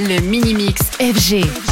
Le Mini Mix FG.